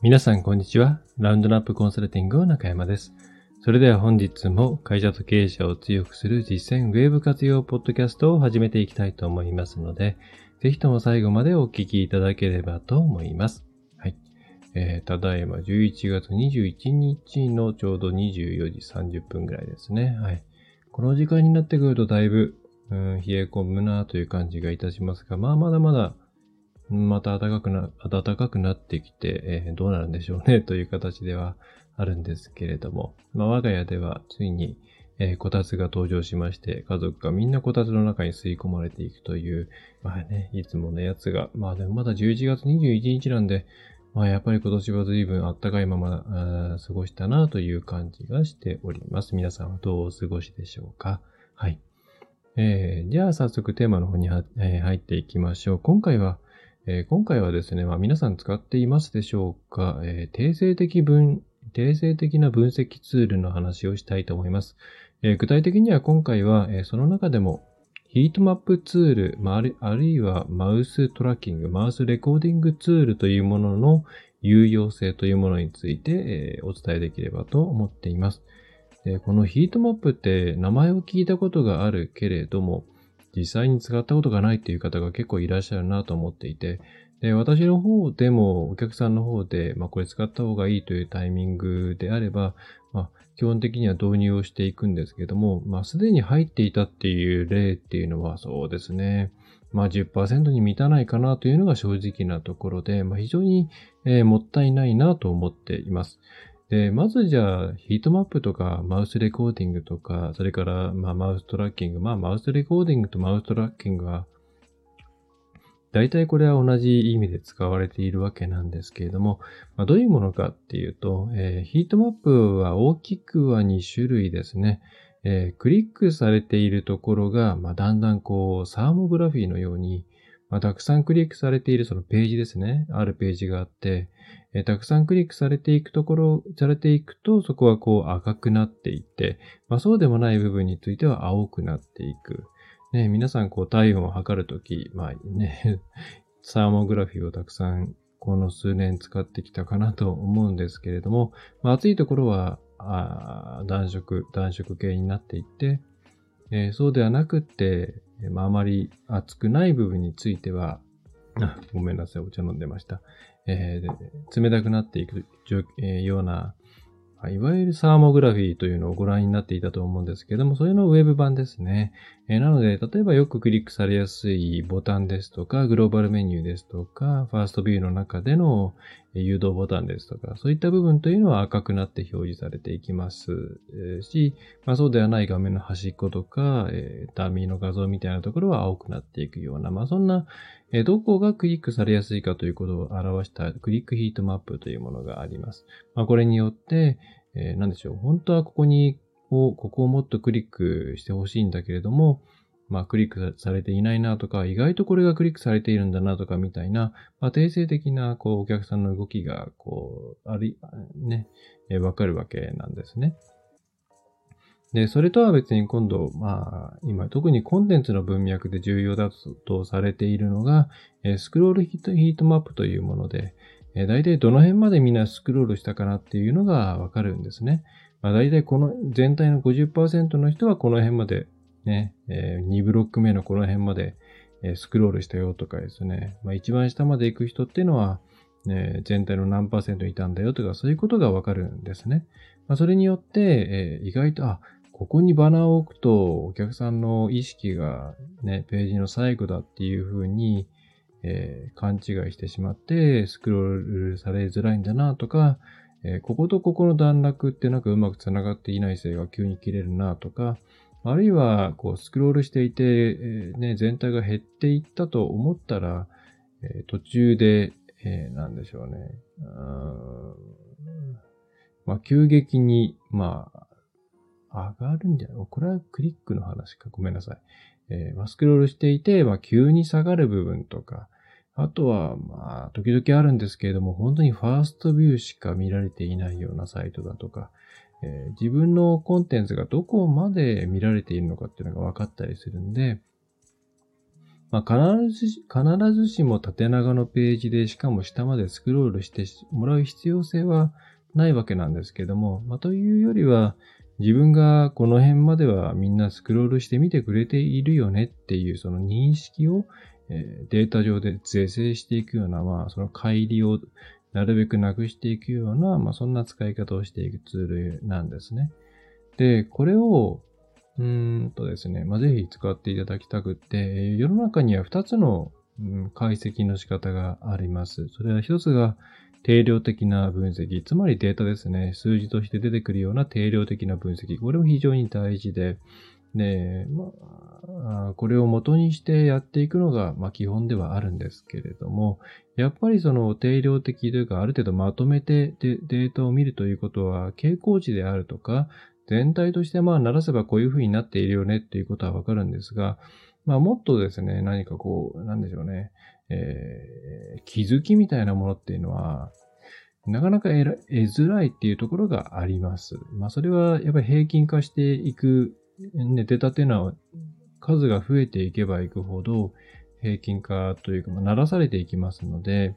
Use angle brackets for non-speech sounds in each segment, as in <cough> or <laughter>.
皆さんこんにちは。ラウンドナップコンサルティングの中山です。それでは本日も会社と経営者を強くする実践ウェブ活用ポッドキャストを始めていきたいと思いますので、ぜひとも最後までお聞きいただければと思います。はい。えー、ただいま11月21日のちょうど24時30分ぐらいですね。はい。この時間になってくるとだいぶ、うん、冷え込むなという感じがいたしますが、まあまだまだまた暖かくな、暖かくなってきて、えー、どうなるんでしょうね <laughs> という形ではあるんですけれども、まあ、我が家ではついに、えー、こたつが登場しまして、家族がみんなこたつの中に吸い込まれていくという、まあね、いつものやつが、まあでもまだ11月21日なんで、まあやっぱり今年は随分暖かいまま過ごしたなという感じがしております。皆さんはどうお過ごしでしょうか？はい。えー、じゃあ早速テーマの方に、えー、入っていきましょう。今回は、えー、今回はですね、まあ、皆さん使っていますでしょうか、えー、定性的分、定性的な分析ツールの話をしたいと思います。えー、具体的には今回は、えその中でもヒートマップツール、まあ、あるいはマウストラッキング、マウスレコーディングツールというものの有用性というものについて、えお伝えできればと思っています。でこのヒートマップって名前を聞いたことがあるけれども、実際に使ったことがないっていう方が結構いらっしゃるなと思っていて、で、私の方でもお客さんの方で、まあこれ使った方がいいというタイミングであれば、まあ基本的には導入をしていくんですけども、まあすでに入っていたっていう例っていうのはそうですね。まあ10%に満たないかなというのが正直なところで、まあ非常に、えー、もったいないなと思っています。で、まずじゃあ、ヒートマップとか、マウスレコーディングとか、それから、まあ、マウストラッキング。まあ、マウスレコーディングとマウストラッキングは、大体これは同じ意味で使われているわけなんですけれども、まあ、どういうものかっていうと、えー、ヒートマップは大きくは2種類ですね。えー、クリックされているところが、まあ、だんだんこう、サーモグラフィーのように、まあ、たくさんクリックされているそのページですね。あるページがあって、えー、たくさんクリックされていくところ、されていくと、そこはこう赤くなっていって、まあ、そうでもない部分については青くなっていく。ね、皆さんこう体温を測るとき、まあね、<laughs> サーモグラフィーをたくさんこの数年使ってきたかなと思うんですけれども、まあ、暑いところはあ暖色、暖色系になっていって、えー、そうではなくって、まあ、あまり熱くない部分については、ごめんなさい、お茶飲んでました。えー、冷たくなっていく、えー、ようないわゆるサーモグラフィーというのをご覧になっていたと思うんですけども、それのウェブ版ですね。えー、なので、例えばよくクリックされやすいボタンですとか、グローバルメニューですとか、ファーストビューの中での誘導ボタンですとか、そういった部分というのは赤くなって表示されていきますし、まあ、そうではない画面の端っことか、えー、ダミーの画像みたいなところは青くなっていくような、まあ、そんな、えー、どこがクリックされやすいかということを表したクリックヒートマップというものがあります。まあ、これによって、えー、なんでしょう。本当はここに、ここをもっとクリックしてほしいんだけれども、まあ、クリックされていないなとか、意外とこれがクリックされているんだなとかみたいな、まあ、定性的な、こう、お客さんの動きが、こう、あり、ね、えわかるわけなんですね。で、それとは別に今度、まあ、今特にコンテンツの文脈で重要だとされているのが、えスクロールヒートマップというもので、え大体どの辺までみんなスクロールしたかなっていうのがわかるんですね。まあ、大体この全体の50%の人はこの辺までね、えー、2ブロック目のこの辺まで、え、スクロールしたよとかですね。まあ、一番下まで行く人っていうのは、ね、全体の何パーセントいたんだよとか、そういうことがわかるんですね。まあ、それによって、えー、意外と、あ、ここにバナーを置くと、お客さんの意識がね、ページの最後だっていうふうに、えー、勘違いしてしまって、スクロールされづらいんだなとか、えー、こことここの段落ってなんかうまく繋がっていないせいが急に切れるなとか、あるいは、こう、スクロールしていて、え、ね、全体が減っていったと思ったら、え、途中で、えー、なんでしょうね。うんまあ、急激に、まあ、上がるんじゃない？これはクリックの話か。ごめんなさい。えー、まあ、スクロールしていて、まあ、急に下がる部分とか、あとは、まあ、時々あるんですけれども、本当にファーストビューしか見られていないようなサイトだとか、え、自分のコンテンツがどこまで見られているのかっていうのが分かったりするんで、まあ、必ずし、必ずしも縦長のページで、しかも下までスクロールしてもらう必要性はないわけなんですけども、まあ、というよりは、自分がこの辺まではみんなスクロールして見てくれているよねっていうその認識を、データ上で是正していくような、まあ、その乖離をなるべくなくしていくような、まあ、そんな使い方をしていくツールなんですね。で、これを、うんとですね、まあ、ぜひ使っていただきたくって、世の中には2つの、うん、解析の仕方があります。それは1つが定量的な分析、つまりデータですね。数字として出てくるような定量的な分析。これも非常に大事で、で、ま、これを元にしてやっていくのが、まあ、基本ではあるんですけれども、やっぱりその定量的というか、ある程度まとめてデータを見るということは、傾向値であるとか、全体としてまあ、鳴らせばこういう風になっているよねっていうことはわかるんですが、まあ、もっとですね、何かこう、なんでしょうね、えー、気づきみたいなものっていうのは、なかなか得づらいっていうところがあります。まあ、それはやっぱり平均化していく、ね、データっていうのは数が増えていけばいくほど平均化というか、まあ、鳴らされていきますので、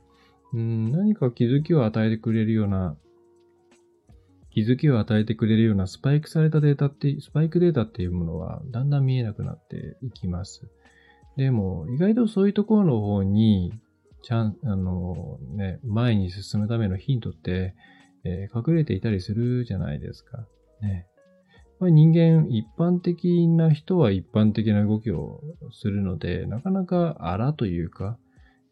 うん、何か気づきを与えてくれるような気づきを与えてくれるようなスパイクされたデータって、スパイクデータっていうものはだんだん見えなくなっていきます。でも、意外とそういうところの方に、ちゃん、あの、ね、前に進むためのヒントって、えー、隠れていたりするじゃないですか。ね。ぱり人間、一般的な人は一般的な動きをするので、なかなか荒というか、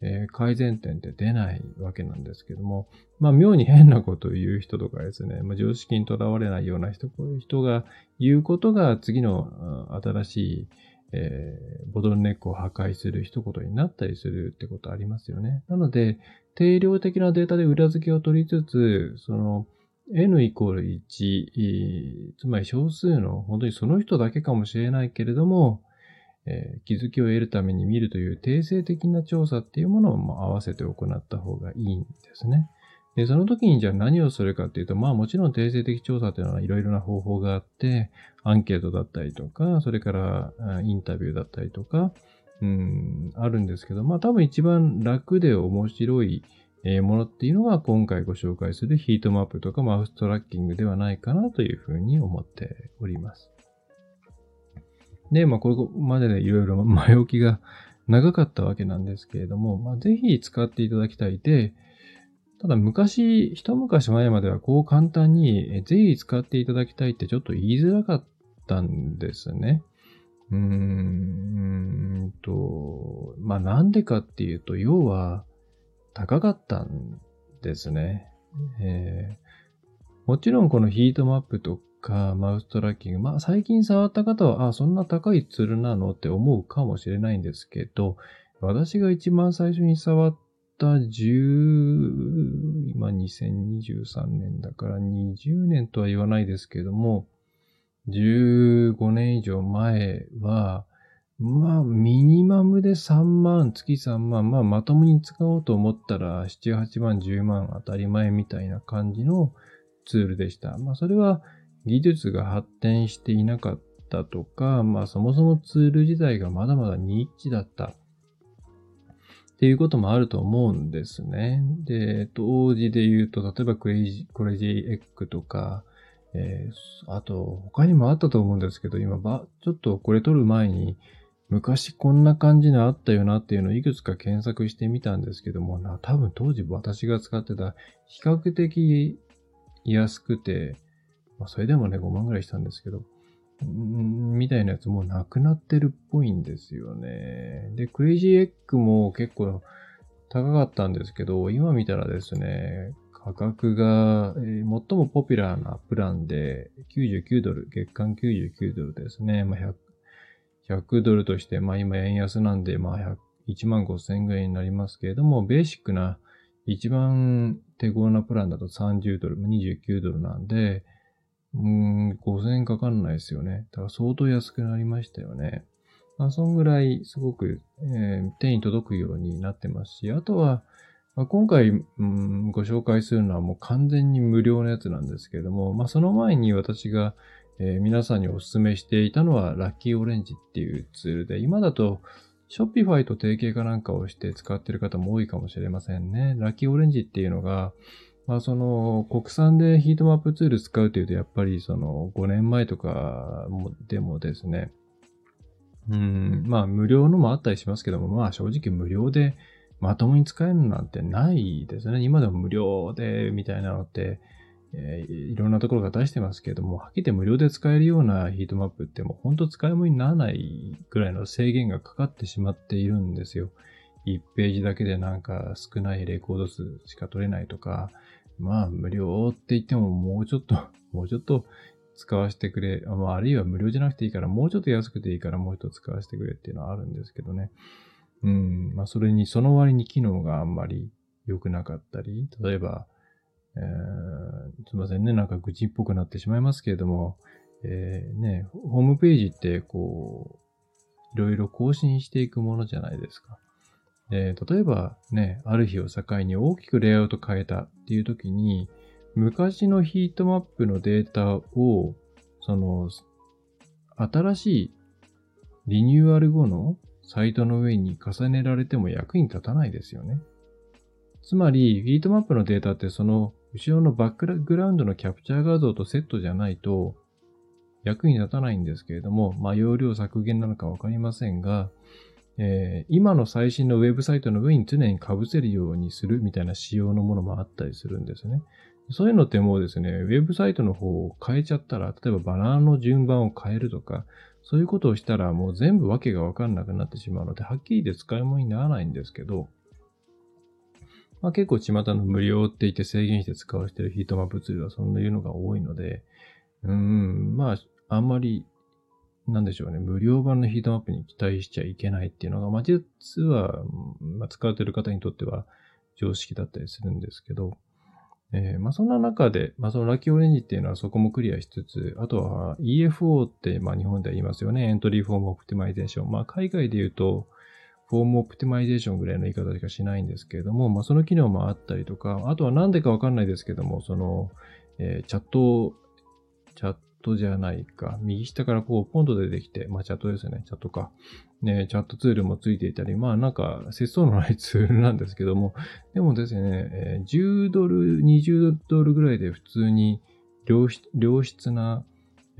えー、改善点って出ないわけなんですけども、まあ、妙に変なことを言う人とかですね、まあ、常識にとらわれないような人人が言うことが次の新しい、えー、ボトルネックを破壊する一言になったりするってことありますよね。なので、定量的なデータで裏付けを取りつつ、その、n イコール1、つまり少数の本当にその人だけかもしれないけれども、えー、気づきを得るために見るという定性的な調査っていうものをも合わせて行った方がいいんですね。で、その時にじゃあ何をするかっていうと、まあもちろん定性的調査っていうのはいろいろな方法があって、アンケートだったりとか、それからインタビューだったりとか、うん、あるんですけど、まあ多分一番楽で面白いえものっていうのが今回ご紹介するヒートマップとかマウストラッキングではないかなというふうに思っております。で、まあ、これまででいろいろ <laughs> 前置きが長かったわけなんですけれども、まあ、ぜひ使っていただきたいで、ただ昔、一昔前まではこう簡単に、ぜひ使っていただきたいってちょっと言いづらかったんですね。うーんと、まあなんでかっていうと、要は高かったんですね。えー、もちろんこのヒートマップとか、マウストラッキング。まあ、最近触った方は、あ、そんな高いツールなのって思うかもしれないんですけど、私が一番最初に触った10、今2023年だから20年とは言わないですけども、15年以上前は、まあ、ミニマムで3万、月3万、まあ、まともに使おうと思ったら、7、8万、10万当たり前みたいな感じのツールでした。まあ、それは、技術が発展していなかったとか、まあそもそもツール自体がまだまだニッチだったっていうこともあると思うんですね。で、当時で言うと、例えば Crazy、Crazy Egg とか、えー、あと他にもあったと思うんですけど、今ば、ちょっとこれ撮る前に、昔こんな感じのあったよなっていうのをいくつか検索してみたんですけども、な多分当時私が使ってた比較的安くて、まあ、それでもね、5万ぐらいしたんですけど、みたいなやつもうなくなってるっぽいんですよね。で、クレイジーエッグも結構高かったんですけど、今見たらですね、価格が、最もポピュラーなプランで99ドル、月間99ドルですね。まあ、100, ドルとして、まあ今円安なんで、まあ1万5千円ぐらいになりますけれども、ベーシックな一番手頃なプランだと30ドル、29ドルなんで、うん、5000円かかんないですよね。だから相当安くなりましたよね。まあ、そんぐらいすごく、えー、手に届くようになってますし、あとは、まあ、今回、うん、ご紹介するのはもう完全に無料のやつなんですけれども、まあ、その前に私が、えー、皆さんにお勧めしていたのはラッキーオレンジっていうツールで、今だと Shopify と提携かなんかをして使ってる方も多いかもしれませんね。ラッキーオレンジっていうのが、まあその国産でヒートマップツール使うというと、やっぱりその5年前とかでもですね、うん、まあ無料のもあったりしますけども、まあ正直無料でまともに使えるなんてないですね。今でも無料でみたいなのって、え、いろんなところが出してますけれども、はっきり言って無料で使えるようなヒートマップってもう本当使い物にならないぐらいの制限がかかってしまっているんですよ。1ページだけでなんか少ないレコード数しか取れないとか、まあ無料って言ってももうちょっと、<laughs> もうちょっと使わせてくれ、まあ、あるいは無料じゃなくていいから、もうちょっと安くていいからもう一つ使わせてくれっていうのはあるんですけどね。うん、まあそれに、その割に機能があんまり良くなかったり、例えば、えー、すいませんね、なんか愚痴っぽくなってしまいますけれども、えー、ね、ホームページってこう、いろいろ更新していくものじゃないですか。で、例えばね、ある日を境に大きくレイアウト変えたっていう時に、昔のヒートマップのデータを、その、新しいリニューアル後のサイトの上に重ねられても役に立たないですよね。つまり、ヒートマップのデータってその後ろのバックグラウンドのキャプチャー画像とセットじゃないと役に立たないんですけれども、まあ容量削減なのかわかりませんが、えー、今の最新のウェブサイトの上に常に被せるようにするみたいな仕様のものもあったりするんですね。そういうのってもうですね、ウェブサイトの方を変えちゃったら、例えばバナーの順番を変えるとか、そういうことをしたらもう全部わけがわかんなくなってしまうので、はっきり言って使い物にならないんですけど、まあ、結構巷の無料って言って制限して使われてるヒートマップツールはそんないうのが多いので、うん、まあ、あんまり、なんでしょうね、無料版のヒートマップに期待しちゃいけないっていうのが、まあ、実は、まあ、使われてる方にとっては常識だったりするんですけど、えー、まあ、そんな中で、まあ、その Lucky Orange っていうのはそこもクリアしつつ、あとは EFO って、まあ、日本では言いますよね。 Entry Form Optimization。まあ、海外で言うと、フォームオプティマイゼーションぐらいの言い方しかしないんですけれども、まあ、その機能もあったりとか、あとはなんでかわかんないですけども、その、えー、チャット、チャットじゃないか、右下からこう、ポンと出てきて、まあ、チャットですね、チャットか。ね、チャットツールもついていたり、まあなんか、節操のないツールなんですけども、でもですね、10ドル、20ドルぐらいで普通に良質な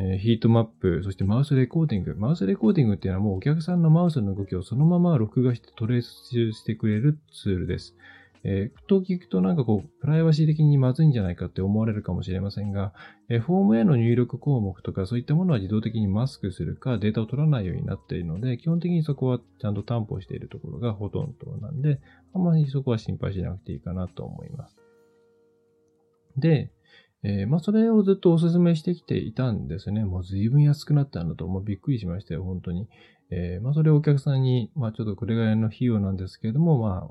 えヒートマップ、そしてマウスレコーディング。マウスレコーディングっていうのはもうお客さんのマウスの動きをそのまま録画してトレースしてくれるツールです。えー、と聞くとなんかこう、プライバシー的にまずいんじゃないかって思われるかもしれませんが、えー、フォームへの入力項目とかそういったものは自動的にマスクするかデータを取らないようになっているので、基本的にそこはちゃんと担保しているところがほとんどなんで、あんまりそこは心配しなくていいかなと思います。で、えー、まあ、それをずっとお勧めしてきていたんですね。もう随分安くなったんだと、もうびっくりしましたよ、本当に。えー、まあ、それをお客さんに、まあ、ちょっとこれぐらいの費用なんですけれども、ま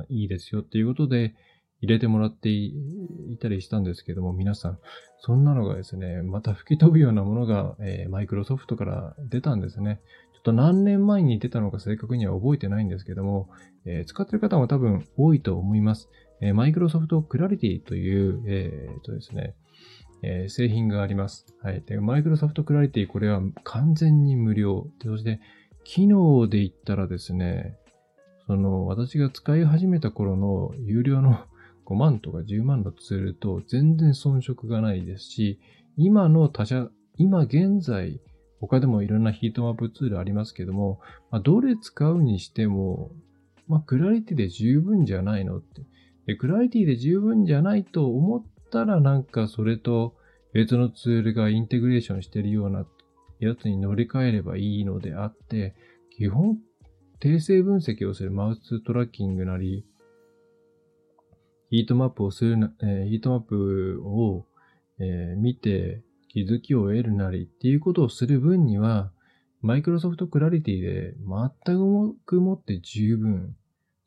あ、いいですよっていうことで、入れてもらっていたりしたんですけども、皆さん、そんなのがですね、また吹き飛ぶようなものが、えー、マイクロソフトから出たんですね。ちょっと何年前に出たのか正確には覚えてないんですけども、えー、使ってる方も多分多いと思います。マイクロソフトクラリティという、えー、とですね、えー、製品があります。はい。で、マイクロソフトクラリティ、これは完全に無料。そして、機能で言ったらですね、その、私が使い始めた頃の有料の <laughs> 5万とか10万のツールと全然遜色がないですし、今の他社、今現在、他でもいろんなヒートマップツールありますけども、まあ、どれ使うにしても、まあ、クラリティで十分じゃないのって。で、クラリティで十分じゃないと思ったらなんかそれと別のツールがインテグレーションしてるようなやつに乗り換えればいいのであって、基本、訂正分析をするマウストラッキングなり、ヒートマップをするな、えー、ヒートマップを、えー、見て気づきを得るなりっていうことをする分には、マイクロソフトクラリティで全くもって十分。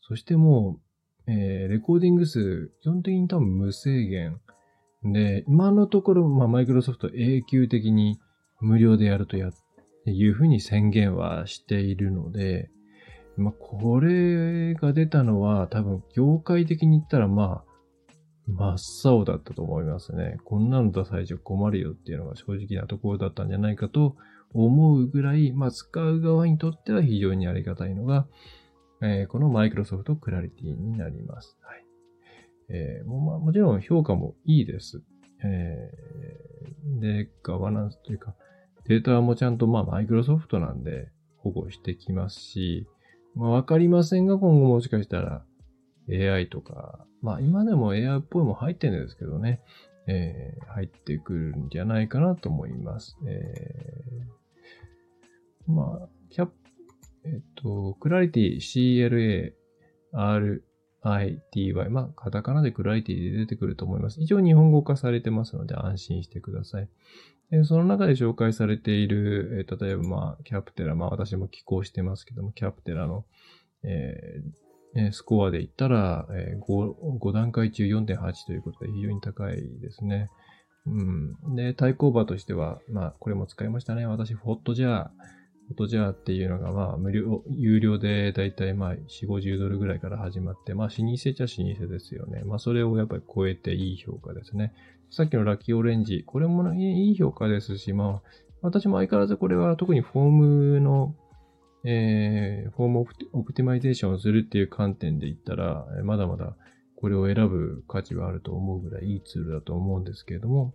そしてもう、えー、レコーディング数、基本的に多分無制限。で、今のところ、まあ、マイクロソフト永久的に無料でやるとや、いうふうに宣言はしているので、まあ、これが出たのは多分業界的に言ったらまあ、真っ青だったと思いますね。こんなの出されちゃ困るよっていうのが正直なところだったんじゃないかと思うぐらい、まあ、使う側にとっては非常にありがたいのが、えー、このマイクロソフトクラリティになります。はい。えー、もまあ、もちろん評価もいいです。えー、で、ガバナンスというか、データもちゃんとマイクロソフトなんで保護してきますし、まあわかりませんが今後もしかしたら AI とか、まあ今でも AI っぽいも入ってるんですけどね、えー、入ってくるんじゃないかなと思います。えー、まあ、キャッえっと、クラリティ CLA RITY。まあ、カタカナでクラリティで出てくると思います。一応日本語化されてますので安心してください。でその中で紹介されている、え、例えば、まあ、キャプテラ、まあ私も寄稿してますけども、キャプテラの、えー、スコアで言ったら、えー、5, 5段階中4.8ということで非常に高いですね。うん。で、対抗馬としては、まあ、これも使いましたね。私、フォットジャー、Hotjar っていうのが、まあ、無料、有料でだいたいまあ、4、50ドルぐらいから始まって、まあ、老舗っちゃ老舗ですよね。まあ、それをやっぱり超えていい評価ですね。さっきの Lucky Orange、これもいい評価ですし、まあ、私も相変わらずこれは特にフォームの、えー、フォームオプティマイゼーションをするっていう観点で言ったら、まだまだこれを選ぶ価値はあると思うぐらいいいツールだと思うんですけれども、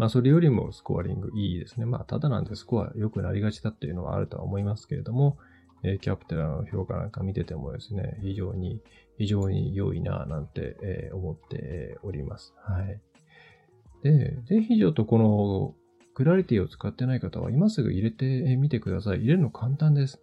まあ、それよりもスコアリングいいですね。まあ、ただなんでスコア良くなりがちだっていうのはあるとは思いますけれども、えー、キャプテラの評価なんか見ててもですね、非常に、非常に良いな、なんて、えー、思っております。はい。で、ぜひちょっとこの、クラリティを使ってない方は今すぐ入れてみてください。入れるの簡単です。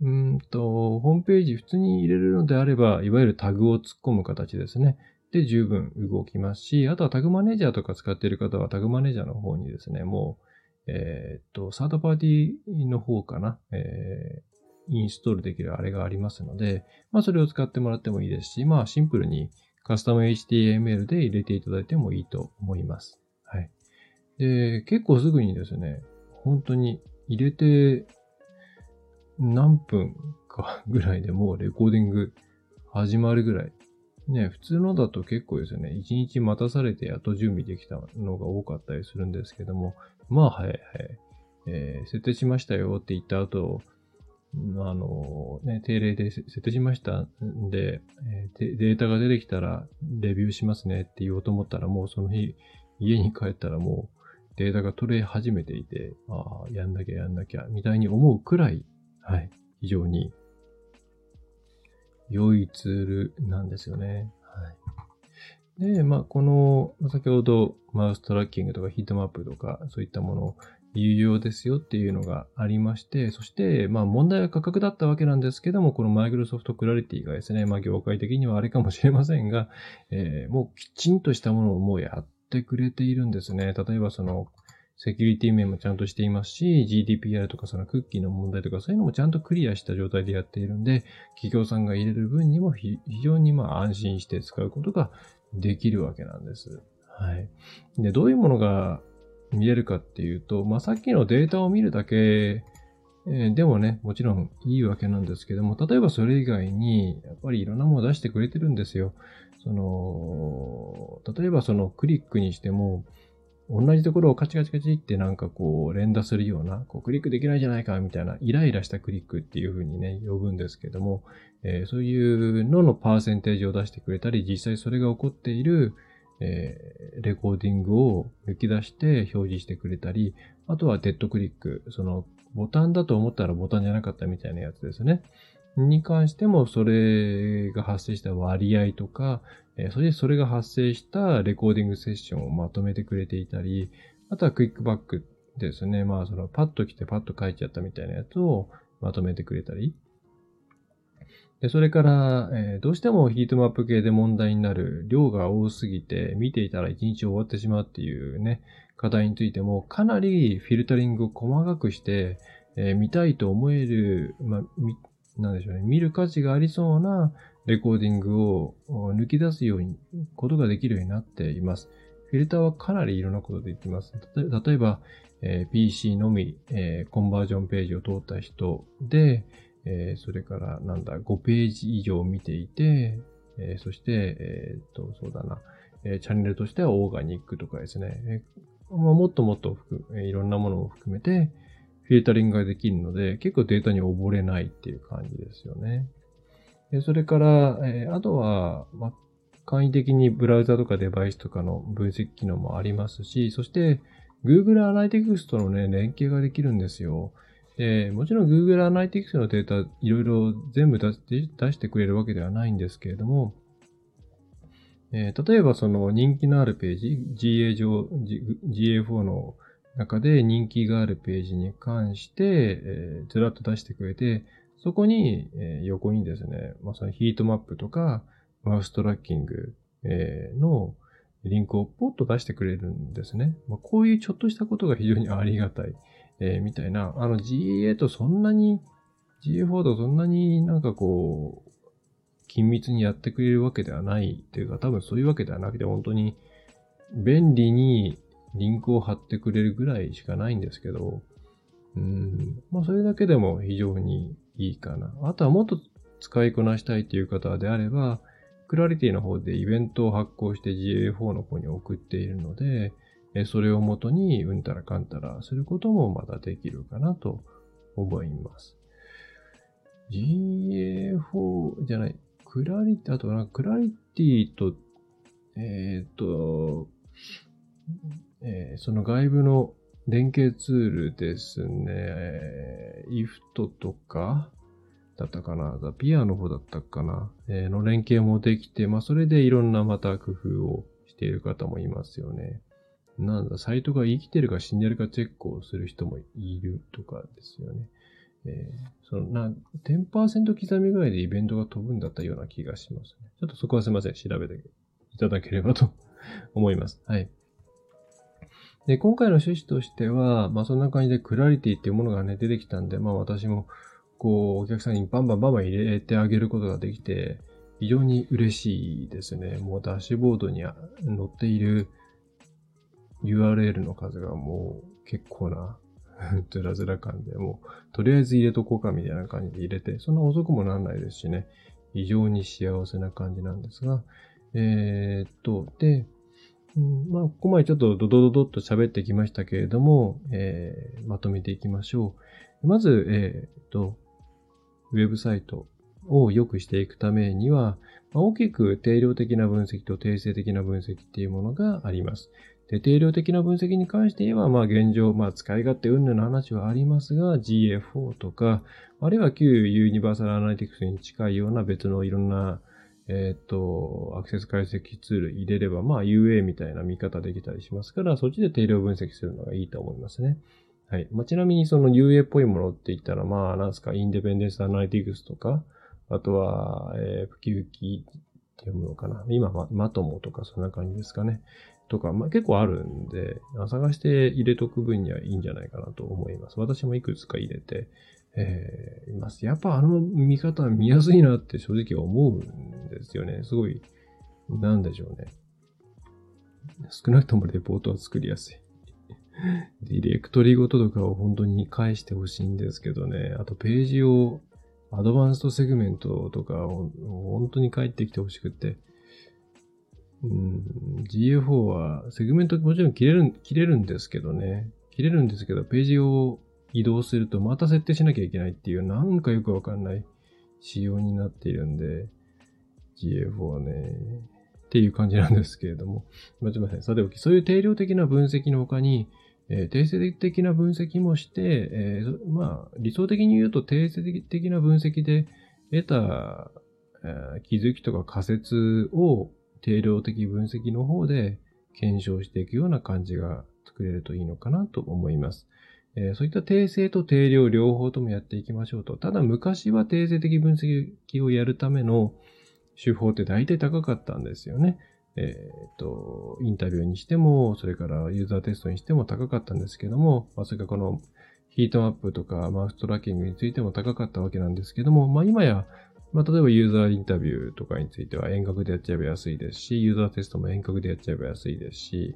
うんと、ホームページ普通に入れるのであれば、いわゆるタグを突っ込む形ですね。で十分動きますし、あとはタグマネージャーとか使っている方はタグマネージャーの方にですね、もう、えー、っと、サードパーティーの方かな、えー、インストールできるあれがありますので、まあそれを使ってもらってもいいですし、まあシンプルにカスタム HTML で入れていただいてもいいと思います。はい。で、結構すぐにですね、本当に入れて何分かぐらいでもうレコーディング始まるぐらいね、普通のだと結構ですよね、一日待たされてやっと準備できたのが多かったりするんですけども、まあ、はいはい。えー、設定しましたよって言った後、あの、ね、定例で設定しましたんで、えー、データが出てきたらレビューしますねって言おうと思ったら、もうその日、家に帰ったらもうデータが取れ始めていて、ああ、やんなきゃやんなきゃ、みたいに思うくらい、はい、非常に良いツールなんですよね。はい。で、まあ、この、先ほどマウストラッキングとかヒートマップとか、そういったもの有用ですよっていうのがありまして、そして、まあ問題は価格だったわけなんですけども、このマイクロソフトクラリティがですね、まあ業界的にはあれかもしれませんが、えー、もうきちんとしたものをもうやってくれているんですね。例えばその、セキュリティ面もちゃんとしていますし、GDPR とかそのクッキーの問題とかそういうのもちゃんとクリアした状態でやっているんで、企業さんが入れる分にも非常にまあ安心して使うことができるわけなんです。はい。で、どういうものが見れるかっていうと、まあ、さっきのデータを見るだけでもね、もちろんいいわけなんですけども、例えばそれ以外に、やっぱりいろんなものを出してくれてるんですよ。その、例えばそのクリックにしても、同じところをカチカチカチってなんかこう連打するような、こうクリックできないじゃないかみたいなイライラしたクリックっていう風にね、呼ぶんですけども、えー、そういうののパーセンテージを出してくれたり、実際それが起こっている、えー、レコーディングを抜き出して表示してくれたり、あとはデッドクリック、そのボタンだと思ったらボタンじゃなかったみたいなやつですね。に関しても、それが発生した割合とか、えそしてそれが発生したレコーディングセッションをまとめてくれていたり、あとはクイックバックですね。まあ、そのパッと来てパッと書いちゃったみたいなやつをまとめてくれたり。でそれから、え、どうしてもヒートマップ系で問題になる量が多すぎて見ていたら一日終わってしまうっていうね、課題についてもかなりフィルタリングを細かくして、え、見たいと思える、まあ、なんでしょうね、見る価値がありそうなレコーディングを抜き出すように、ことができるようになっています。フィルターはかなりいろんなことできます。例えば、えー、PC のみ、えー、コンバージョンページを通った人で、えー、それからなんだ、5ページ以上見ていて、えそして、えっと、そうだな、えチャンネルとしてはオーガニックとかですね、えまあ、もっともっといろんなものを含めて、フィルタリングができるので、結構データに溺れないっていう感じですよね。でそれから、え、あとは、ま、簡易的にブラウザとかデバイスとかの分析機能もありますし、そして Google Analytics とのね、連携ができるんですよ。で、もちろん Google Analytics のデータいろいろ全部出してくれるわけではないんですけれども、えー、例えばその人気のあるページ、GA 上、GA4 の中で人気があるページに関して、えー、ずらっと出してくれて、そこに、えー、横にですね、まあ、そのヒートマップとか、マウストラッキング、えー、のリンクをポッと出してくれるんですね。まあ、こういうちょっとしたことが非常にありがたい、えー、みたいな、あの GA とそんなに、GA4 とそんなになんかこう、緊密にやってくれるわけではないっていうか、多分そういうわけではなくて、本当に便利にリンクを貼ってくれるぐらいしかないんですけど、うん、まあそれだけでも非常にいいかな。あとはもっと使いこなしたいという方であれば、クラリティの方でイベントを発行して GA4 の方に送っているので、それをもとにうんたらかんたらすることもまだできるかなと思います。GA4 じゃない、クラリティ、あとなクラリティと、えっ、ー、と、えー、その外部の連携ツールですね、えー、IFT とか、だったかな、ザピアの方だったかな、えー、の連携もできて、まあそれでいろんなまた工夫をしている方もいますよね。なんだ、サイトが生きてるか死んでるかチェックをする人もいるとかですよね。えー、そのな、10%刻みぐらいでイベントが飛ぶんだったような気がしますね。ちょっとそこはすいません。調べていただければと思います。はい。で、今回の趣旨としては、まあそんな感じでクラリティっていうものがね、出てきたんで、まあ私も、こう、お客さんにバンバンバンバン入れてあげることができて、非常に嬉しいですね。もうダッシュボードに載っている URL の数がもう結構なずらずら感で、もう、とりあえず入れとこうかみたいな感じで入れて、そんな遅くもなんないですしね、非常に幸せな感じなんですが、えー、っと、で、うん、まあ、ここまでちょっとドドドドッと喋ってきましたけれども、えー、まとめていきましょう。まず、えー、と、ウェブサイトを良くしていくためには、まあ大きく定量的な分析と定性的な分析っていうものがあります。で、定量的な分析に関して言えば、まあ現状、まあ使い勝手云々の話はありますが、GA4 とか、あるいは旧ユニバーサルアナリティクスに近いような別のいろんな、えっ、ー、と、アクセス解析ツール入れれば、まあ UA みたいな見方できたりしますから、そっちで定量分析するのがいいと思いますね。はい。まあ、ちなみにその UA っぽいものって言ったら、まあ、なんすか、インデペンデンスアナリティクスとか、あとは、えー、プキウキって読むのかな。今、ま、マトモとかそんな感じですかね。とか、まあ、結構あるんで、探して入れとく分にはいいんじゃないかなと思います。私もいくつか入れて、えー、います。やっぱあの見方見やすいなって正直思うんですよね。すごい、なんでしょうね。少なくともレポートは作りやすい。ディレクトリごととかを本当に返してほしいんですけどね。あとページを、アドバンストセグメントとかを本当に返ってきてほしくて。うん、GA4 は、セグメントもちろん切れる、切れるんですけどね。切れるんですけど、ページを移動するとまた設定しなきゃいけないっていう、なんかよくわかんない仕様になっているんで、GA4 はね、っていう感じなんですけれども。すみません。さておき、そういう定量的な分析の他に、えー、定性的な分析もして、えー、まあ、理想的に言うと定性的な分析で得た、えー、気づきとか仮説を定量的分析の方で検証していくような感じが作れるといいのかなと思います。えー、そういった定性と定量両方ともやっていきましょうと。ただ昔は定性的分析をやるための手法って大体高かったんですよね。えっ、ー、と、インタビューにしても、それからユーザーテストにしても高かったんですけども、まあ、それからこのヒートマップとかマウストラッキングについても高かったわけなんですけども、まあ今やまあ、例えばユーザーインタビューとかについては遠隔でやっちゃえば安いですし、ユーザーテストも遠隔でやっちゃえば安いですし、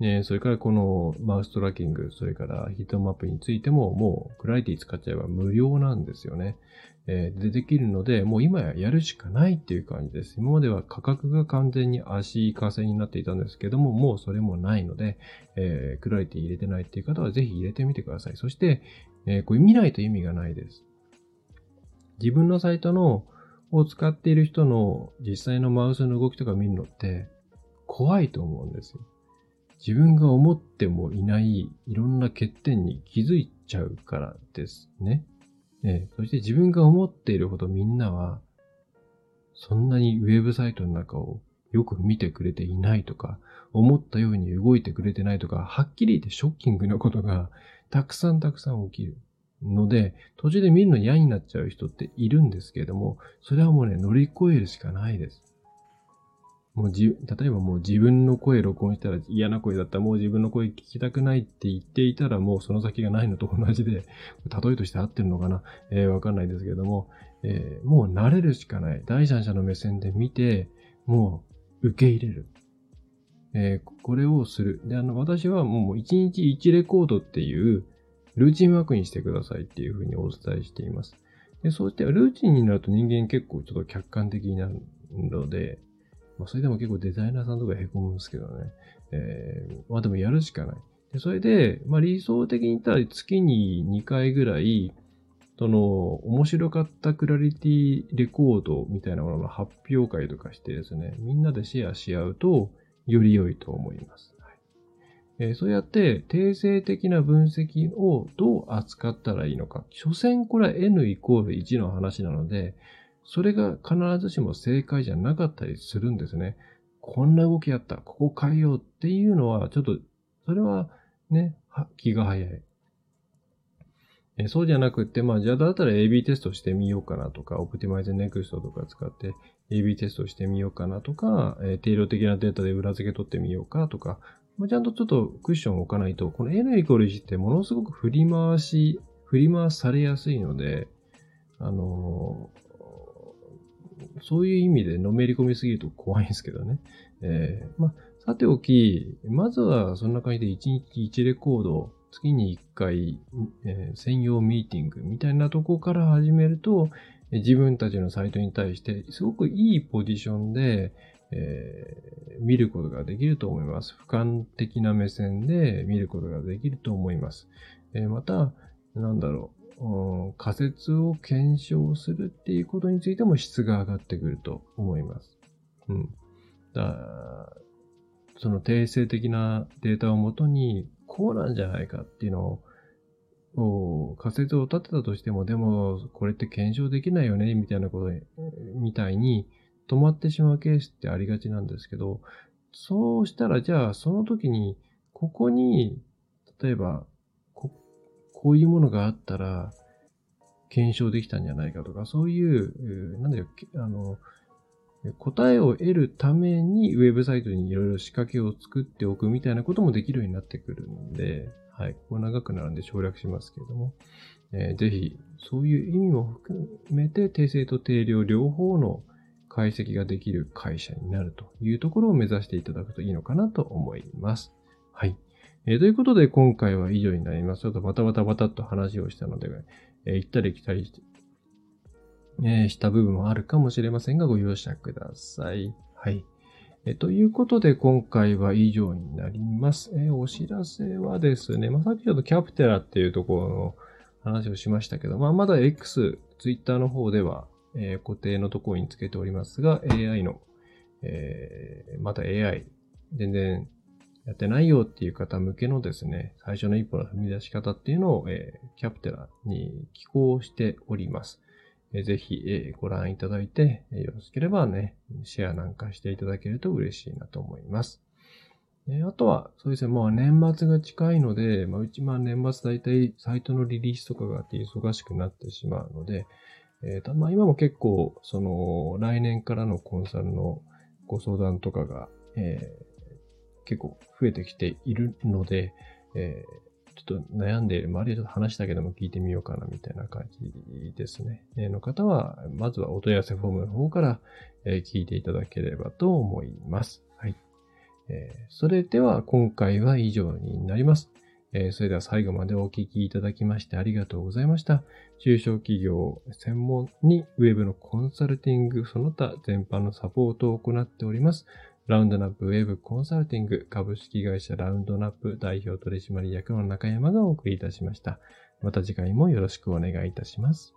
ね、それからこのマウストラッキング、それからヒートマップについてももうクラリティ使っちゃえば無料なんですよね。え、でできるので、もう今ややるしかないっていう感じです。今までは価格が完全に足かせになっていたんですけども、もうそれもないので、えー、クラリティ入れてないっていう方はぜひ入れてみてください。そして、えー、これ見ないと意味がないです。自分のサイトのを使っている人の実際のマウスの動きとか見るのって怖いと思うんですよ。自分が思ってもいないいろんな欠点に気づいちゃうからですね。えそして自分が思っているほどみんなは、そんなにウェブサイトの中をよく見てくれていないとか、思ったように動いてくれてないとか、はっきり言ってショッキングなことがたくさんたくさん起きる。ので、途中で見るの嫌になっちゃう人っているんですけれども、それはもうね、乗り越えるしかないです。もうじ、例えばもう自分の声録音したら嫌な声だったらもう自分の声聞きたくないって言っていたらもうその先がないのと同じで、例えとして合ってるのかな？えー、わかんないですけども、えー、もう慣れるしかない。第三者の目線で見て、もう受け入れる。えー、これをする。で、あの、私はもう1日1レコードっていうルーチンワークにしてくださいっていうふうにお伝えしています。でそうして、ルーチンになると人間結構ちょっと客観的になるので、まあ、それでも結構デザイナーさんとか凹むんですけどね。えー、まあでもやるしかない。でそれで、まあ理想的に言ったら月に2回ぐらい、その、面白かったクラリティレコードみたいなものの発表会とかしてですね、みんなでシェアし合うと、より良いと思います。はいえー、そうやって、定性的な分析をどう扱ったらいいのか。所詮これは n イコール1の話なので、それが必ずしも正解じゃなかったりするんですね。こんな動きやった、ここ変えようっていうのは、ちょっと、それはね、気が早い。えそうじゃなくって、まあ、じゃあだったら AB テストしてみようかなとか、オプティマイズネクストとか使って AB テストしてみようかなとか、え定量的なデータで裏付け取ってみようかとか、まあ、ちゃんとちょっとクッションを置かないと、この N イコール1ってものすごく振り回し、振り回されやすいので、あのーそういう意味でのめり込みすぎると怖いんですけどね。<laughs> えー、まあ、さておき、まずはそんな感じで1日1レコード、月に1回、えー、専用ミーティングみたいなとこから始めると、自分たちのサイトに対してすごくいいポジションで、えー、見ることができると思います。俯瞰的な目線で見ることができると思います。えー、また、なんだろう。仮説を検証するっていうことについても質が上がってくると思います。うん。だその定性的なデータをもとに、こうなんじゃないかっていうのを、仮説を立てたとしても、でも、これって検証できないよね、みたいなことみたいに止まってしまうケースってありがちなんですけど、そうしたら、じゃあ、その時に、ここに、例えば、こういうものがあったら、検証できたんじゃないかとか、そういう、なんだよ、あの、答えを得るためにウェブサイトにいろいろ仕掛けを作っておくみたいなこともできるようになってくるんで、はい、ここ長くなるんで省略しますけれども、えー、ぜひ、そういう意味も含めて、定性と定量両方の解析ができる会社になるというところを目指していただくといいのかなと思います。はい。えー、ということで、今回は以上になります。ちょっとバタバタバタっと話をしたので、えー、行ったり来たりし、えー、した部分もあるかもしれませんが、ご容赦ください。はい。え、ということで、今回は以上になります。え、お知らせはですね、まあ、さっきちょっとキャプテラっていうところの話をしましたけど、まあ、まだ X、Twitter の方では、え、固定のところにつけておりますが、AI の、え、また AI、全然やってないよっていう方向けのですね、最初の一歩の踏み出し方っていうのを、えー、キャプテラに寄稿しております。えー、ぜひ、えー、ご覧いただいて、えよろしければね、シェアなんかしていただけると嬉しいなと思います。えあとは、そうですね、もう年末が近いので、まあ、うちまあ年末大体サイトのリリースとかがあって忙しくなってしまうので、えー、まあ今も結構、その、来年からのコンサルのご相談とかが、えー結構増えてきているので、えー、ちょっと悩んでいる、周りでちょっと話だけでも聞いてみようかなみたいな感じですね。えの方は、まずはお問い合わせフォームの方から、え聞いていただければと思います。はい。えー、それでは今回は以上になります。え、それでは最後までお聞きいただきましてありがとうございました。中小企業専門にウェブのコンサルティング、その他全般のサポートを行っております。ラウンドナップウェブコンサルティング株式会社ラウンドナップ代表取締役の中山がお送りいたしました。また次回もよろしくお願いいたします。